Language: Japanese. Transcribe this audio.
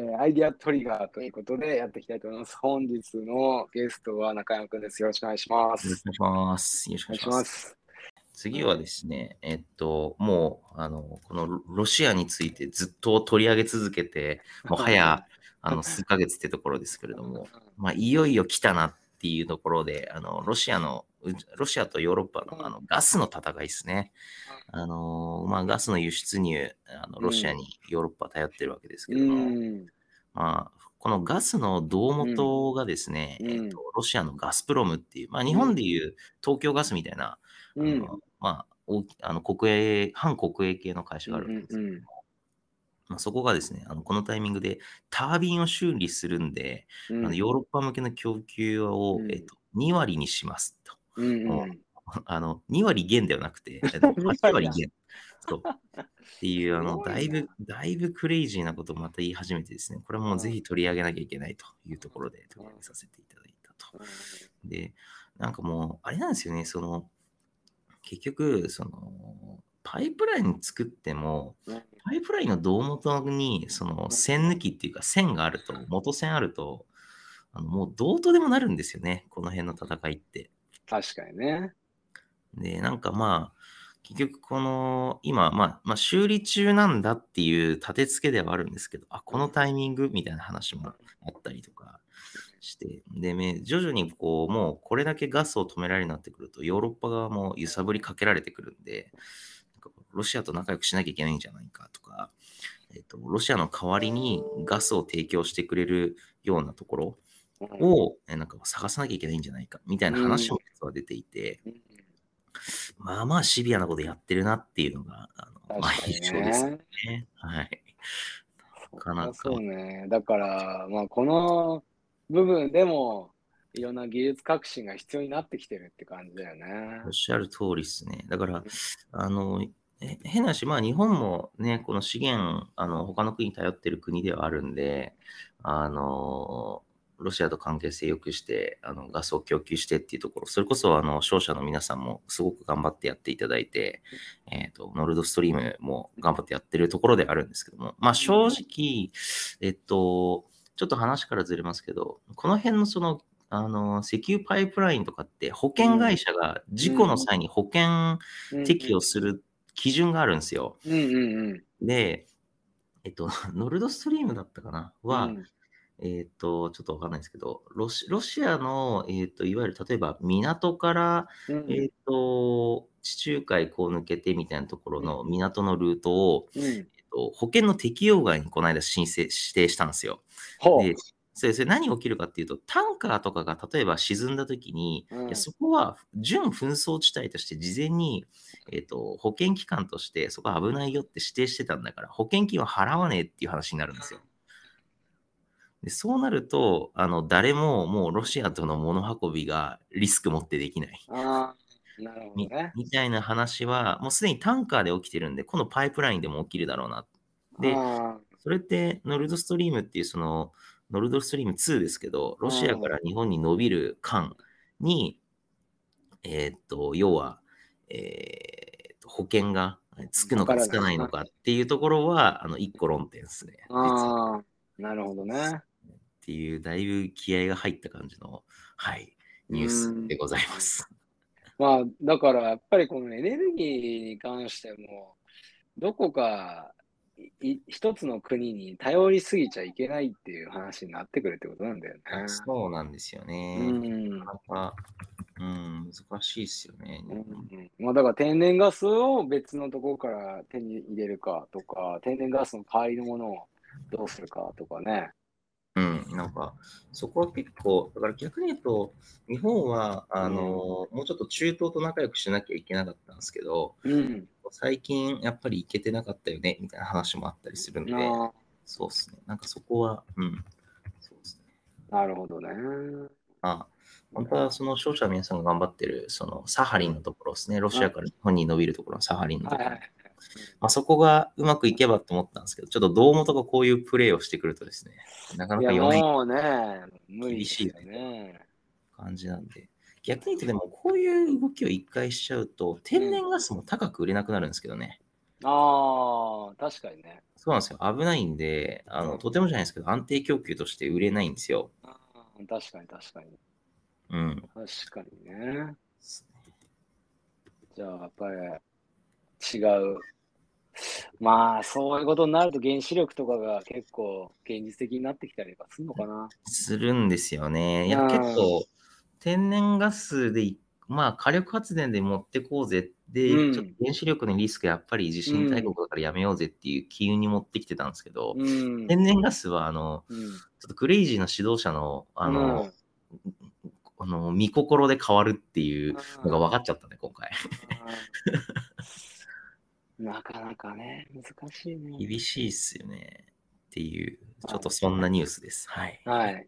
えーアイディアトリガーということでやっていきたいと思います。本日のゲストは中山くんです。よろしくお願いしまよろしす。くお願いします。よろしくお願いしま。ますす。次はですね、えっと、もう、あの、このロロシアについてずっと取り上げ続けて、もう早、あの、数ヶ月ってところですけれども、まあ、いよいよ来たなっていうところで、あの、ロシアの、うロシアとヨーロッパのあのガスの戦いですね。あの、まあ、ガスの輸出入、あのロシアにヨーロッパ頼ってるわけですけども、ん。まあ、このガスの胴元がですね、うん。えっと、ロシアのガスプロムっていう、まあ、日本でいう東京ガスみたいな、うん。あのまあ、あの国営、反国営系の会社があるんですけども、うんうんうん。まあ、そこがですね、あのこのタイミングでタービンを修理するんで、うん。あのヨーロッパ向けの供給を、うん。えっと、2割にしますと。うんうん。あの2割減ではなくて、えっと8割減。そう。っていう、あの、だいぶ、だいぶクレイジーなことをまた言い始めてですね、これはもうぜひ取り上げなきゃいけないというところで取り上げさせていただいたと。で、なんかもう、あれなんですよね、その、結局、その、パイプライン作っても、うん。パイプラインの胴元に、その、線抜きっていうか、線があると、元線あると、あのもうどうとでもなるんですよね、この辺の戦いって。確かにね。で、なんかまあ、結局この、今、まあ、まあ、修理中なんだっていう立て付けではあるんですけど、あ、このタイミングみたいな話もあったりとかして、で、め徐々にこう、もうこれだけガスを止められるようになってくると、ヨーロッパ側も揺さぶりかけられてくるんで、なんかロシアと仲良くしなきゃいけないんじゃないかとか、えっと、ロシアの代わりにガスを提供してくれるようなところを、えなんか探さなきゃいけないんじゃないかみたいな話も出ていて、うんまあまあシビアなことやってるなっていうのが、あの印象ですね。ね。はい。なかなかそうね。だから、まあ、この部分でも、いろんな技術革新が必要になってきてるって感じだよねおっ。しゃる通りですね。だから、あの、え変な話、まあ日本もね、この資源、あの、他の国に頼ってる国ではあるんで、あの、ロシアと関係性良くして、あの、ガスを供給してっていうところ、それこそ、あの、商社の皆さんもすごく頑張ってやっていただいて、えっ、と、ノルドストリームも頑張ってやってるところであるんですけども、まあ正直、えっと、ちょっと話からずれますけど、この辺のその、あの、石油パイプラインとかって保険会社が事故の際に保険適用する基準があるんですよ。で、えっと、ノルドストリームだったかな？は、うんえっと、ちょっとわかんないですけど、ロシロシアの、えっと、いわゆる例えば港から、うん。えっと、地中海こう抜けてみたいなところの港のルートを、うん。えっと、保険の適用外にこの間申請、指定したんですよ。で、それそれ何起きるかっていうと、タンカーとかが例えば沈んだときに、うん。いやそこは準紛争地帯として事前に、えっと保険機関としてそこは危ないよって指定してたんだから、保険金は払わねえっていう話になるんですよ。でそうなると、あの誰ももうロシアとの物運びがリスク持ってできない。ああ、なるほどみね。みたいな話は、もうすでにタンカーで起きてるんで、このパイプラインでも起きるだろうな。であそれって、ノルドストリームっていう、その、ノルドストリーム2ですけど、ロシアから日本に伸びる間に、えーっと、要は、えーっと、保険がつくのかつかないのかっていうところは、あの、一個論点ですね。あー、なるほどね。っていう、だいぶ気合が入った感じの、はい、ニュースでございます。まあ、だからやっぱりこのエネルギーに関しても、どこか一つの国に頼りすぎちゃいけないっていう話になってくるってことなんだよね。そうなんですよね。うんなかなか、うん、難しいですよね。うんうんまあ、だから天然ガスを別のところから手に入れるかとか、天然ガスの代わりのものをどうするかとかね。うん、なんか、そこは結構、だから逆に言うと、日本は、あの、もうちょっと中東と仲良くしなきゃいけなかったんですけど、うん。最近やっぱり行けてなかったよね、みたいな話もあったりするんで、なそうですね。なんかそこは、うん、そうですね。なるほどね。まあ、本当はその商社の皆さんが頑張ってる、そのサハリンのところですね、ロシアから日本に伸びるところのサハリンのところ、はいはいまあ、そこがうまくいけばと思ったんですけど、ちょっと胴元がこういうプレーをしてくるとですね、なかなか読めないもうね、無理ですよね。感じなんで、逆に言うとでもこういう動きを一回しちゃうと、天然ガスも高く売れなくなるんですけどね。ああ、確かにね。そうなんですよ。危ないんで、あの、とてもじゃないですけど、安定供給として売れないんですよ。あー確かに確かに。うん。確かにね。じゃあ、やっぱり違う。まあ、そういうことになると原子力とかが結構現実的になってきたりとかするのかな。するんですよね。いや、うん結構、天然ガスでい、まあ、火力発電で持ってこうぜで、うんちょっと原子力のリスクやっぱり地震大国だからやめようぜっていう機運に持ってきてたんですけど、うん。天然ガスは、あの、うんちょっとクレイジーな指導者の、あの、うんあの、見心で変わるっていうのが分かっちゃったね、今回。なかなかね、難しいね。厳しいっすよね。っていう、ちょっとそんなニュースです。はい。はい。